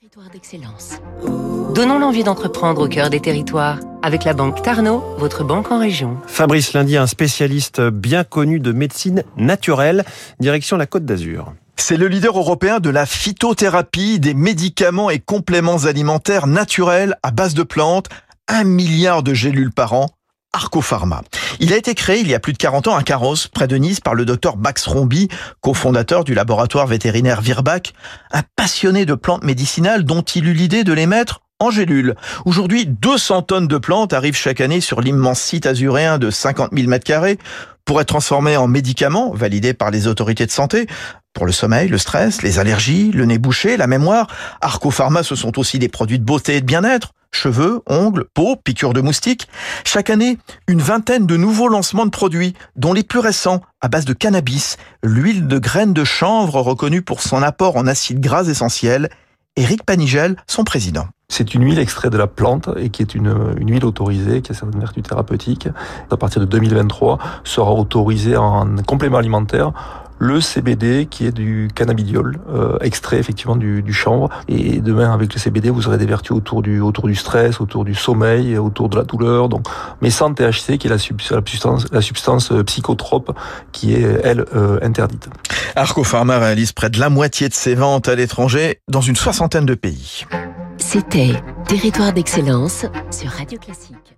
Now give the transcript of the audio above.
Territoire d'excellence. Donnons l'envie d'entreprendre au cœur des territoires avec la banque Tarno, votre banque en région. Fabrice Lundi, un spécialiste bien connu de médecine naturelle, direction la Côte d'Azur. C'est le leader européen de la phytothérapie, des médicaments et compléments alimentaires naturels à base de plantes, un milliard de gélules par an. Arcopharma. Il a été créé il y a plus de 40 ans à Carros, près de Nice, par le docteur Max Rombi, cofondateur du laboratoire vétérinaire Virbac, un passionné de plantes médicinales dont il eut l'idée de les mettre en gélules. Aujourd'hui, 200 tonnes de plantes arrivent chaque année sur l'immense site azuréen de 50 000 m2 pour être transformées en médicaments validés par les autorités de santé. Pour le sommeil, le stress, les allergies, le nez bouché, la mémoire, Arcopharma, ce sont aussi des produits de beauté et de bien-être cheveux, ongles, peau, piqûres de moustiques. Chaque année, une vingtaine de nouveaux lancements de produits, dont les plus récents, à base de cannabis, l'huile de graines de chanvre reconnue pour son apport en acides gras essentiels. Éric Panigel, son président. C'est une huile extraite de la plante et qui est une, une, huile autorisée, qui a certaines vertus thérapeutiques. À partir de 2023, sera autorisée en complément alimentaire le CBD qui est du cannabidiol, euh, extrait effectivement du, du, chanvre. Et demain, avec le CBD, vous aurez des vertus autour du, autour du stress, autour du sommeil, autour de la douleur. Donc, mais sans THC, qui est la substance, la substance psychotrope qui est, elle, euh, interdite. Arcopharma réalise près de la moitié de ses ventes à l'étranger dans une soixantaine de pays. C'était Territoire d'excellence sur Radio Classique.